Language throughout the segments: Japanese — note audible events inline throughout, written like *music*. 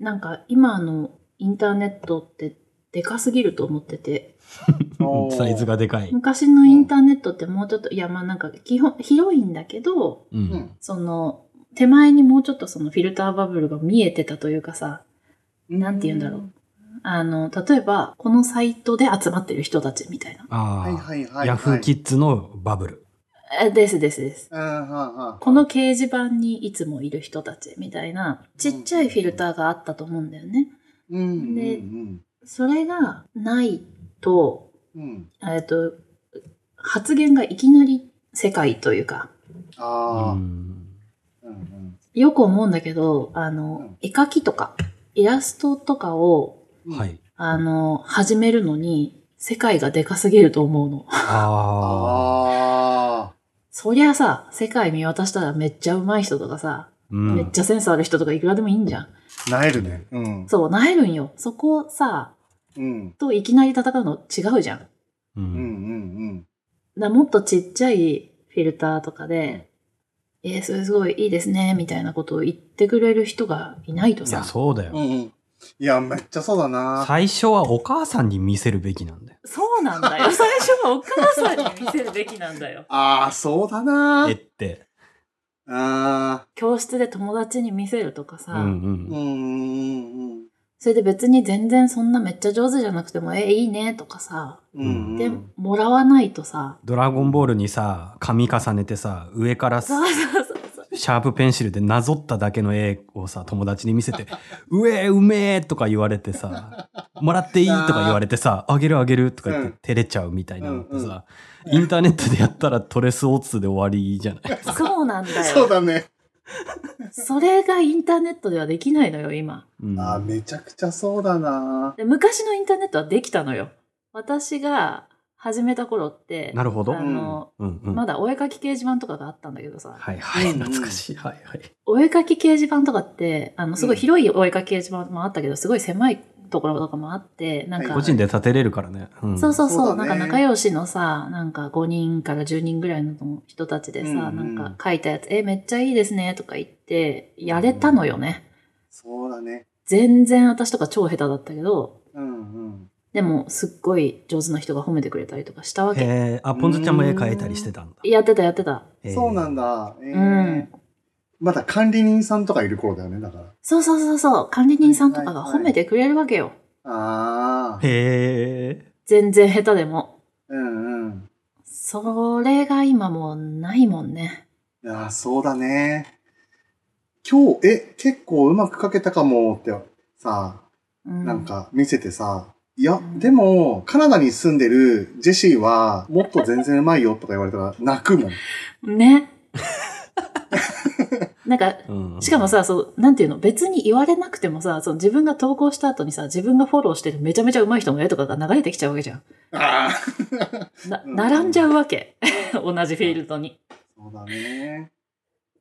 なんか今のインターネットってでかすぎると思ってて、*laughs* サイズがでかい。昔のインターネットってもうちょっと、いやまあなんか基本広いんだけど、う。うんん。その手前にもうちょっとそのフィルターバブルが見えてたというかさ、なんて言うんだろう。あの、例えば、このサイトで集まってる人たちみたいな。はいあはいはいはい。あ、ヤフーキッズのバブル。えですですです。この掲示板にいつもいる人たちみたいな、ちっちゃいフィルターがあったと思うんだよね。うんでうんそれがないと、うん。えっと、発言がいきなり世界というか、うああ。ん。うんうんよく思うんだけど、あうんの、絵描きとか、イラストとかを、うんは。い。あの、始めるのに、世界がでかすぎると思うの。ああ。そりゃさ、世界見渡したらめっちゃ上手い人とかさ、うんめっちゃセンスある人とかいくらでもいいんじゃん。なえるね。うん。そう、なえるんよ。そこさ、うん。といきなり戦うの違うじゃん。だかう。うんうんんらもっとちっちゃいフィルターとかで、えー、それすごいいいですね、みたいなことを言ってくれる人がいないといや、さ。そうだよ。うん。うんうん。いや、めっちゃそうだな。最初はお母さんに見せるべきなんだよ。そうなんだよ。*laughs* 最初はお母さんに見せるべきなんだよ。*laughs* ああ、そうだな絵。って。ああ。教室で友達に見せるとかさ、うんう。うんんうんうんそれで別に全然そんなめっちゃ上手じゃなくても、えー、いいねとかさ、うんうん。で、もらわないとさ、ドラゴンボールにさ、紙重ねてさ、上からそうそうそう。シャープペンシルでなぞっただけの絵をさ、友達に見せて、*laughs* うえうめえとか言われてさ、もらっていいとか言われてさ、あげるあげるとか言っうんて照れちゃうみたいなのってうんさ、インターネットでやったらトレスオーツで終わりじゃない *laughs* そうなんだよ。そうだね。*laughs* それがインターネットではできないのよ、今。うんああ、めちゃくちゃそうだな。で昔のインターネットはできたのよ。私が始めた頃って、なるほどあの、うんうん。まだお絵描き掲示板とかがあったんだけどさ、はいはい、うん懐かしい。はいはい。お絵描き掲示板とかって、あの、すごい広いお絵描き掲示板もあったけど、すごい狭いところとかもあって、なんか、はい個人で立てれるからね。うんそうそうそう、そうだねなんか仲良しのさ、なんか5人から10人ぐらいの人たちでさ、うんうんなんか書いたやつ、え、めっちゃいいですね、とか言って、やれたのよね。そうだね。全然私とか超下手だったけど、うんうん。でもすっごい上手な人が褒めてくれたりとかしたわけ。へえ、あ、ポンズちゃんも絵描いたりしてたんだ。やってたやってた。へーそうなんだ。えうーん。まだ管理人さんとかいる頃だよね、だから。そうそうそうそう、管理人さんとかが褒めてくれるわけよ。ああ。へえ。全然下手でも。うんうん。それが今もうないもんね。いやー、そうだね。今日、え、結構うまく描けたかもってさ、うん、なんか見せてさ、いや、うんでも、カナダに住んでるジェシーは、もっと全然うまいよとか言われたら *laughs* 泣くもん。ね。*laughs* なんか、うんしかもさ、そう、なんていうの、別に言われなくてもさ、その自分が投稿した後にさ、自分がフォローしてるめちゃめちゃ上手い人の絵とかが流れてきちゃうわけじゃん。ああ。な、うん並んじゃうわけ。*laughs* 同じフィールドに。そうだね。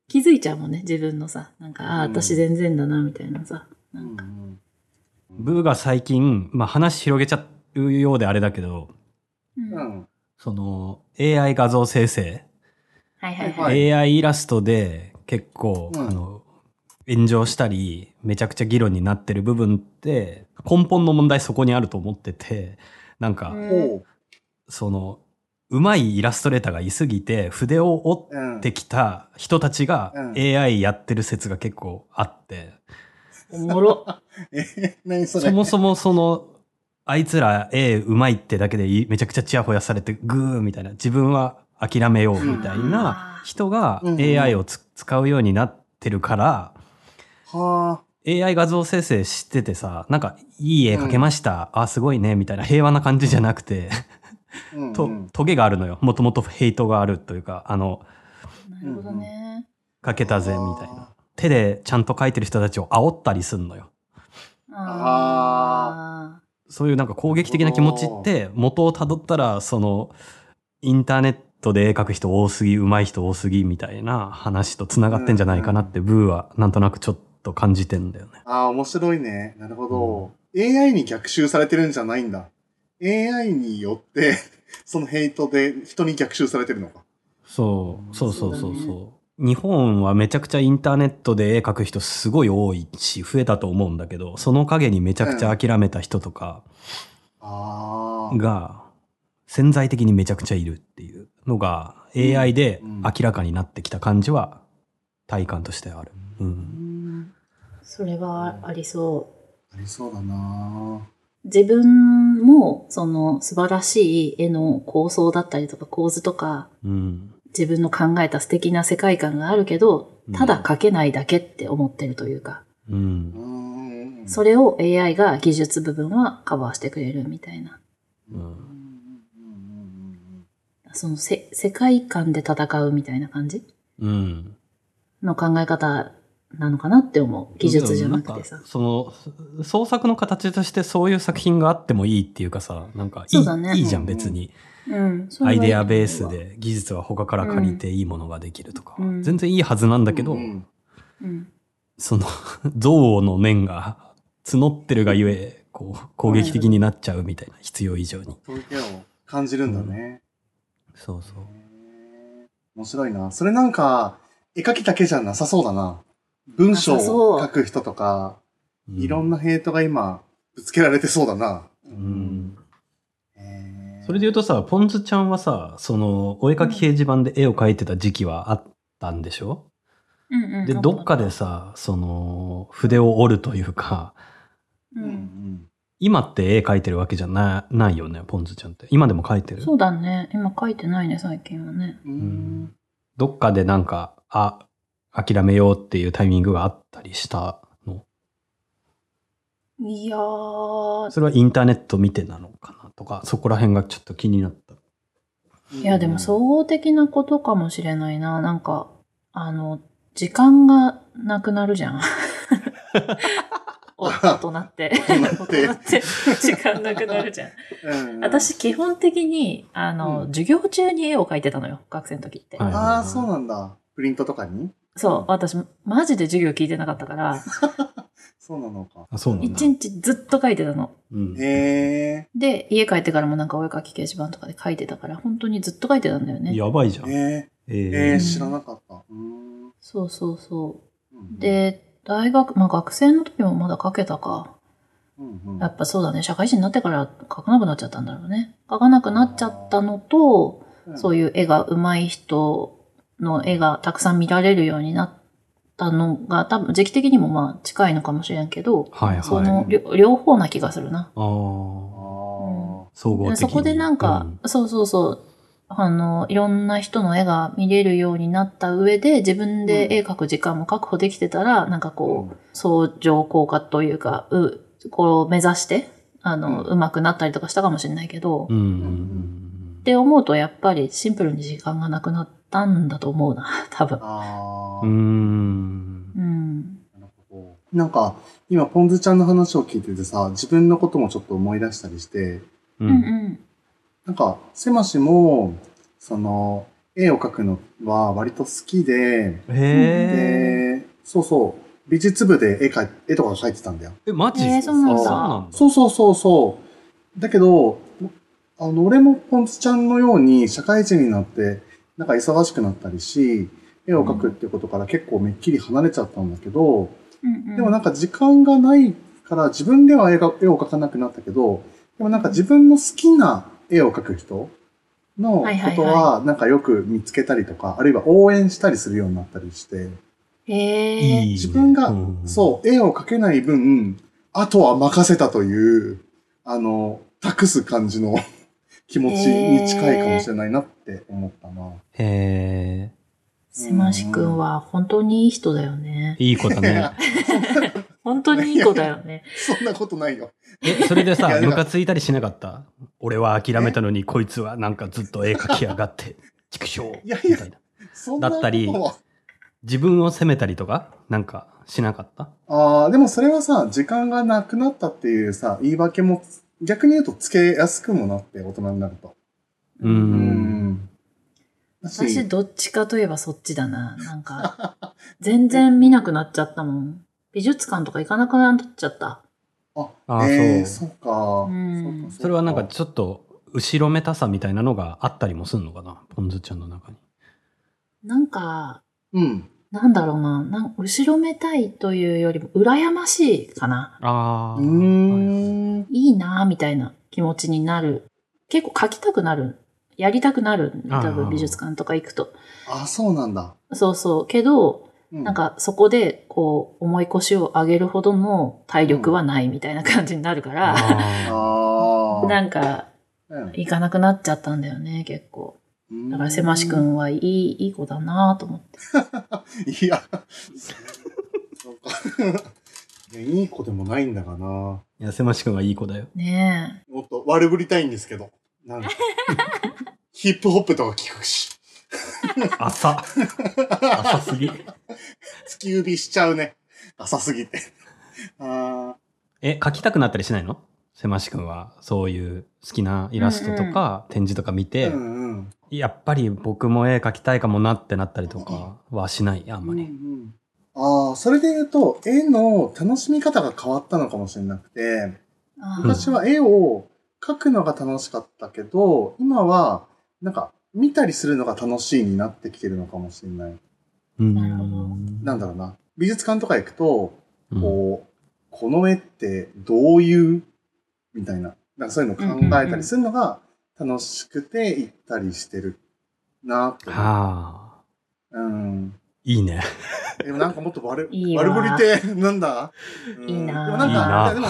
気づいちゃうもんね、自分のさ。なんか、ああ、うん私全然だな、みたいなさ。なうんか、んブーが最近、まあ話広げちゃうようであれだけど、うんうん。うん。その AI 画像生成、はいはいははいい。AI イラストで結構、うんあの、炎上したり、めちゃくちゃ議論になってる部分って、根本の問題そこにあると思ってて、なんか。その、うまいイラストレーターがいすぎて、筆を折うんってきた人たちがうん AI やってる説が結構あって、おもろ。*laughs* え、何それそもそもその、あいつら絵うまいってだけでいめちゃくちゃチヤホヤされてグーみたいな、自分は諦めようみたいな人がうん AI をつ使うようになってるから、は AI 画像生成しててさ、なんかいい絵描けました、あ、すごいね、みたいな平和な感じじゃなくて、あ。うんとうん、トゲがあるのよ。もともとヘイトがあるというか、あの、なるほどね。描けたぜ、みたいな。手でちゃんと描いてる人たちを煽ったりすんのよ。あそういうなんか攻撃的な気持ちって元をたどったらそのインターネットで絵描く人多すぎ上手い人多すぎみたいな話とつながってんじゃないかなってブーはなんとなくちょっと感じてんだよね。ああ、面白いね。なるほど。AI に逆襲されてるんじゃないんだ。AI によって、そのヘイトで人に逆襲されてるのか。そうそうそうそうそうだそう。日本はめちゃくちゃインターネットで絵描く人すごい多いし、増えたと思うんだけど、その陰にめちゃくちゃ諦めた人とかああ。が潜在的にめちゃくちゃいるっていうのが AI で明らかになってきた感じは体感としてある。う。うんん。それはありそう。ありそうだな自分も、その素晴らしい絵の構想だったりとか構図とか、うん。自分の考えた素敵な世界観があるけど、ただ描けないだけって思ってるというか、う。うんん。それを AI が技術部分はカバーしてくれるみたいな。うん。うんそのせ世界観で戦うみたいな感じ？うん。の考え方なのかなって思う。技術じゃなくてさ。その創作の形としてそういう作品があってもいいっていうかさ、なんかいい,、ねいいじゃん別に。うん。そアイデアベース。で技術は他から借りていいものができるとか、うん全然いいはずなんだけど、うんうん。その *laughs* 憎悪の念が募ってるがゆえ、こう攻撃的になっちゃうみたいな、必要以上に。そういう手を感じるんだね。そうそう。面白いな。それなんか、絵描きだけじゃなさそうだな。文章を書く人とか、いろんな。なヘイトが今、ぶつけられてそうだな。ううん。それで言うとさ、ポンズちゃんはさ、その、お絵描き掲示板で絵を描いてた時期はあったんでしょ、うんうん。で、どっかでさ、その、筆を折るというか、う。うんん今って絵描いてるわけじゃなないよね、ポンズちゃんって。今でも描いてる？そうだね。今書いてないね、最近はね。うん。どっかでなんか、あ、諦めようっていうタイミングがあったりしたの？いやー、それはインターネット見てなのかな？とか、そこら辺がちょっと気になった。いやでも総合的なことかもしれないな。なんか、あの、時間がなくなるじゃん。お大人って。大人って大人って時間なくなるじゃん。うん、私基本的に、あの、うん授業中に絵を描いてたのよ。学生の時って。はいああ、そうなんだ。プリントとかに？そう。私、マジで授業聞いてなかったから、そうなのか。あ、そうなんだ一。日ずっと描いてたの。うんへで、家帰ってからもなんかお絵描き掲示板とかで描いてたから、本当にずっと描いてたんだよね。え。やばいじゃん。へえ。ええー、ー知らなかった。うーんそうそうそう。うん、で、大学、まあ学生の時もまだ描けたか。うんうん、やっぱそうだね、社会人になってから描かなくなっちゃったんだろうね。描かなくなっちゃったのと、そういう。いう絵が上手い人の絵がたくさん見られるようになったのが、多分時期的にもまあ近いのかもしれんけど、はいはい。その両両方な気がするな。ああ、あー総合的に。そこでなんか、そうそうそう、あの、いろんな人の絵が見れるようになった上で、自分で絵描く時間も確保できてたら、なんかこう、相乗効果というか、う、こう目指して、あの、うん上手くなったりとかしたかもしれないけど、うん。うんうんって思うとやっぱりシンプルに時間がなくなったんだと思うな、*laughs* 多分。あーうん。うーん。うん。なるほどなんか、今、ポンズちゃんの話を聞いててさ、自分のこともちょっと思い出したりして、う。うんんなんか、せましも、その、絵を描くのは割と好きで、へえ。で、そうそう、美術部で絵描い絵とか描いてたんだよ。え、マジえーそうなんだそうなんだ。そうそうそうそう。だけど、あの、俺もポンズちゃんのように社会人になって、なんか忙しくなったりし、絵を描くっていうことから結構めっきり離れちゃったんだけど、うん。でもなんか時間がないから自分では絵が絵を描かなくなったけど、でもなんか自分の好きな絵を描く人のことはなんかよく見つけたりとか、あるいは応援したりするようになったりして、へえ。いいね。自分がうんそう、絵を描けない分、あとは任せたという、あの、託す感じの気持ちに近いかもしれないなって思ったな。へえ。せましくんは本当にいい人だよね。いい子だね。*laughs* 本当にいい子だよね。そんなことないよ。え、それでさムカついたりしなかった？俺は諦めたのに、こいつはなんかずっと絵描きやがって、*laughs* 畜生いやいやみたいな。そんなことはだったり自分を責めたりとかなんかしなかった？ああ、でもそれはさ、時間がなくなったっていうさ、言い訳も、逆に言うとつけやすくもなって、大人になると。う。うん私どっちかといえばそっちだな。なんか、全然見なくなっちゃったもん。美術館とか行かなくなっちゃった。あ、あえー、そそうか。うんそうかうかそれはなんかちょっと後ろめたさみたいなのがあったりもすんのかな？ポンズちゃんの中に。なんか、うん。なんだろうな、なん後ろめたいというよりも、羨ましいかな。ああ。うーん。いいなみたいな気持ちになる。結構書きたくなる。やりたくなる。多分美術館とか行くと。あ、そうなんだ。そうそう。けど、うんなん、かそこで、こう、重い腰を上げるほどの体力はないみたいな感じになるから、あああ。なんか、うん行かなくなっちゃったんだよね、結構。だから、せましく。んはいい、いい子だなと思って。*laughs* いや、そうか。いやいい子でもないんだがな。いや、せましくんはいい子だよ。ねもっと悪ぶりたいんですけど。なんか *laughs* ヒップホップとか聞くし。浅。浅すぎ。突き指しちゃうね。浅すぎて。あえ、描きたくなったりしないの？せましくんは、そういう好きなイラストとか、展示とか見あ。て、うんうん。やっぱり僕も絵描きたいかもなってなったりとかはしない、あんまり。うんうん。ああ、それで言うと、絵の楽しみ方が変わったのかもしれなくて、昔は絵を描くのが楽しかったけど、今は、なんか、見たりするのが楽しいになってきてるのかもしれない。うん。なんだろうな。美術館とか行くと、うん。こう、この絵ってどういう、みたいな、なんかそういうのを考えたりするのが楽しくて行ったりしてるなって。はあ。うん。いいね。でもなんかもっと悪、*laughs* いいわ悪ぶりって、なんだ、うんいいなでもなんか、いいなでも、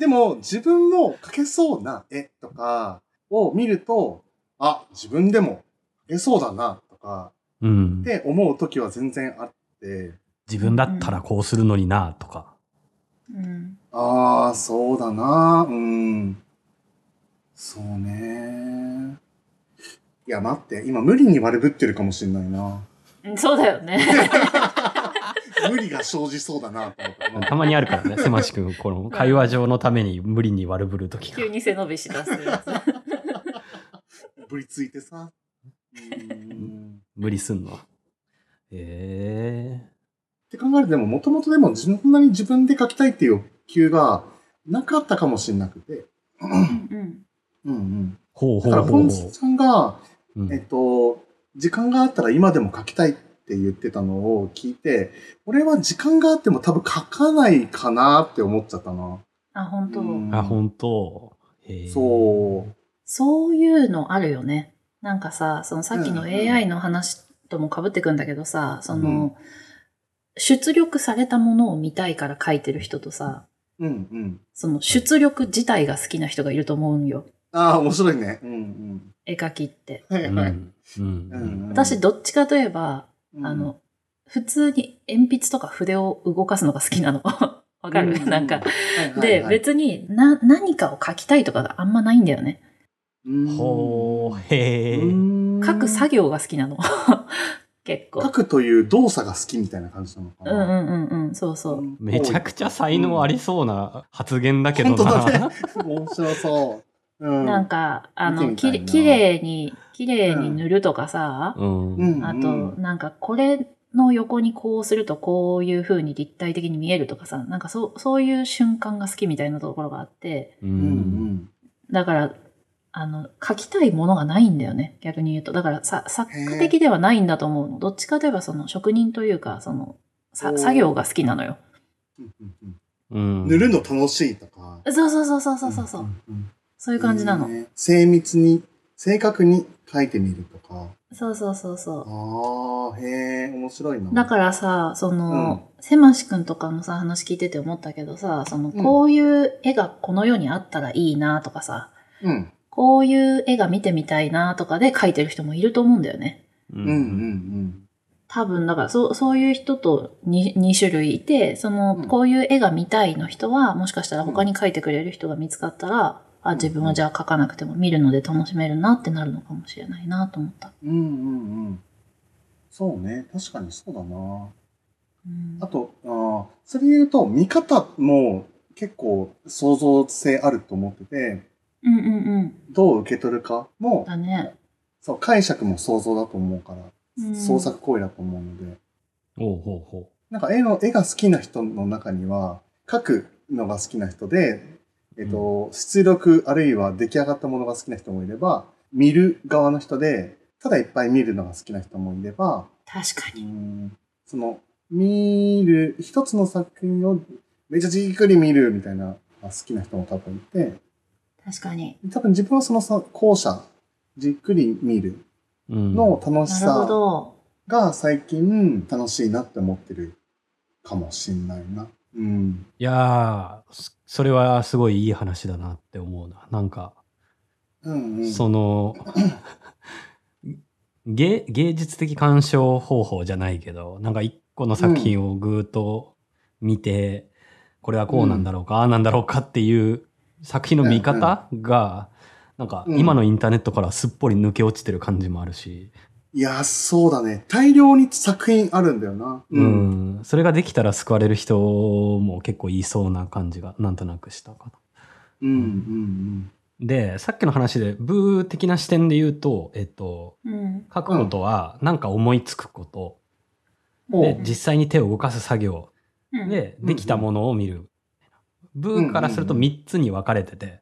でも自分も描けそうな絵とかを見ると、あ、自分でも描けそうだな、とか、うんっ。て思う時は全然あって、自分だったらこうするのにな、とか。うん。ああ、そうだな。うん。そうね。いや、待って。今、無理に悪ぶってるかもしれないな。うんそうだよね。*laughs* 無理が生じそうだな、と思ったまにあるからね、せましくん、この会話上のために無理に悪ぶるときが急。に背伸びしだすやつ。*laughs* ぶりついてさ。うん。無理すんの。ええって考えると、でも、もともとでも、そんなに自分で書きたいっていう欲求がなかったかもしれなくて。うんうん。うんうん。ほうほだから、ポンうほうほさんが、う。えっと、時間があったら今でも書きたいって言ってたのを聞いて、俺は時間があっても多分書かないかなって思っちゃったな。あ、本当、うんあ、本当。へえそう。そういうのあるよね。なんかさ、そのさっきのうん AI の話とも被ってくんだけどさ、その、うん出力されたものを見たいから書いてる人とさ、うんうん。その出力自体が好きな人がいると思うんよ。ああ、面白いね。うんうん。絵描きって。うん。はいはい。うん。うん私、どっちかといえば、うんあ、の、普通に鉛筆とか筆を動かすのが好きなの。*laughs* わかる、うんなんか。で、はい、別にな、何かを書きたいとかがあんまないんだよね。うんほう、へえ。うん書く作業が好きなの。*laughs* 結構。書くという動作が好きみたいな感じなのかな。うんうんうんうん、そうそう。んめちゃくちゃ才能ありそうな発言だけど本当な。だね。面白そう。うん。なんか、あの、きれきれいに、きれいに塗るとかさ、あと、なんか、これの横にこうするとこういう風に立体的に見えるとかさ、なんかそう、そういう瞬間が好きみたいなところがあって、ううんん。だから、あの、書きたいものがないんだよね、逆に言うと。だからさ、作家的ではないんだと思うの。どっちかといえば、その、職人というか、その、作業が好きなのよ。うんうんうんうん。塗るの楽しいとか。そうそうそうそうそうそうそう。んんそういう感じなの。ね精密に、正確に書いてみるとか。そうそうそうそう。ああ、へえ、面白いな。だからさ、その、せましくんとかのさ、話聞いてて思ったけどさ、その、うんこういう絵がこの世にあったらいいなとかさ、うん。こういう絵が見てみたいなとかで描いてる人もいると思うんだよね。ううんうんうん。多分、だから、そう、そういう人と 2, 2種類いて、その、うんこういう絵が見たいの人は、もしかしたら他に描いてくれる人が見つかったら、あ、自分はじゃあ描かなくても見るので楽しめるなってなるのかもしれないなと思った。うんうんうん。そうね。確かにそうだな。うんあと、あーそれで言うと、見方も結構創造性あると思ってて、うんうんうん。どう受け取るかも、だね。そう、解釈も想像だと思うから、うん創作行為だと思うので、ほうほうほなんか絵の、絵が好きな人の中には、描くのが好きな人で、えっと、出力あるいは出来上がったものが好きな人もいれば、見る側の人で、ただいっぱい見るのが好きな人もいれば、う確かに。んその、見る、一つの作品をめっちゃじっくり見るみたいな好きな人も多分いて、確かに。多分自分はそのさ後者、じっくり見るうんの楽しなるほさど。が最近楽しいなって思ってるかもしんないな。うん。いやー、そそれはすごいいい話だなって思うな。なんか、うんうん。その、*laughs* 芸芸術的鑑賞方法じゃないけど、なんか一個の作品をぐーっと見て、これはこうなんだろうか、ああなんだろうかっていう作品の見方が、なんかうん今のインターネットからすっぽり抜け落ちてる感じもあるし、いや、そうだね。大量に作品あるんだよな。うん、それができたら救われる人も結構いそうな感じがなんとなくしたかな。うんうんで、さっきの話で、ブー的な視点で言うと、えっと、うん。書くことは、なんか思いつくこと、うん。で、実際に手を動かす作業、うん、で、できたものを見る。ブーからすると3つに分かれてて、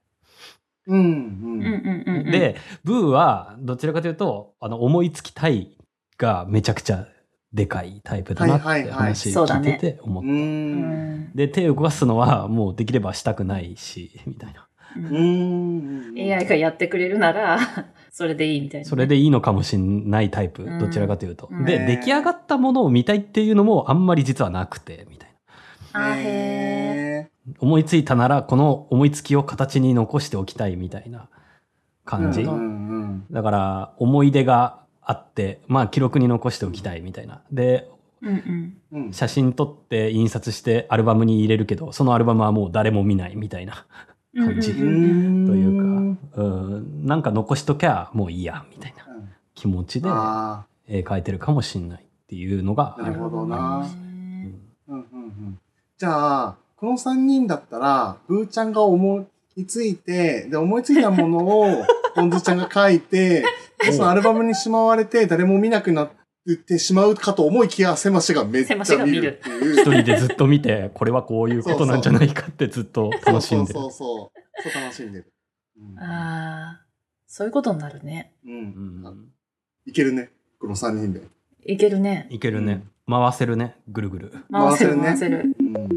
で、ブーは、どちらかというと、あの、思いつきたいがめちゃくちゃでかいタイプだなってはいはいはい話聞いてて思った。う。うんん。で、手を動かすのはもうできればしたくないし、*laughs* みたいな。うん。AI がやってくれるなら、*laughs* それでいいみたいなね。それでいいのかもしんないタイプ、うんどちらかというと。うんで、出来上がったものを見たいっていうのもあんまり実はなくて、みたいな。あへへ思いついたなら、この思いつきを形に残しておきたいみたいな感じ。だから、思い出があって、まあ記録に残しておきたいみたいな。で、ー。うんうん。写真撮って印刷してアルバムに入れるけど、そのアルバムはもう誰も見ないみたいな感じ。というか、うん、なんか残しときゃもういいや、みたいなうん気持ちであ絵描いてるかもしんないっていうのがある。なるほどな。うんうんうん。じゃあ、この3人だったら、ブーちゃんが思いついて、で、思いついたものを、ポンズちゃんが書いて、で *laughs* そのアルバムにしまわれて、誰も見なくなってしまうかと思いきや、セマシがめっちゃ見るっていう。*laughs* 一人でずっと見て、これはこういうことなんじゃないかってずっと楽しんでる。そうそうそう。そう楽しんでる。うんああ、そういうことになるね。う。うんんいけるね。この3人で。いけるね。いけるね。回せるね。ぐるぐる。回せる回せ回せる。うん。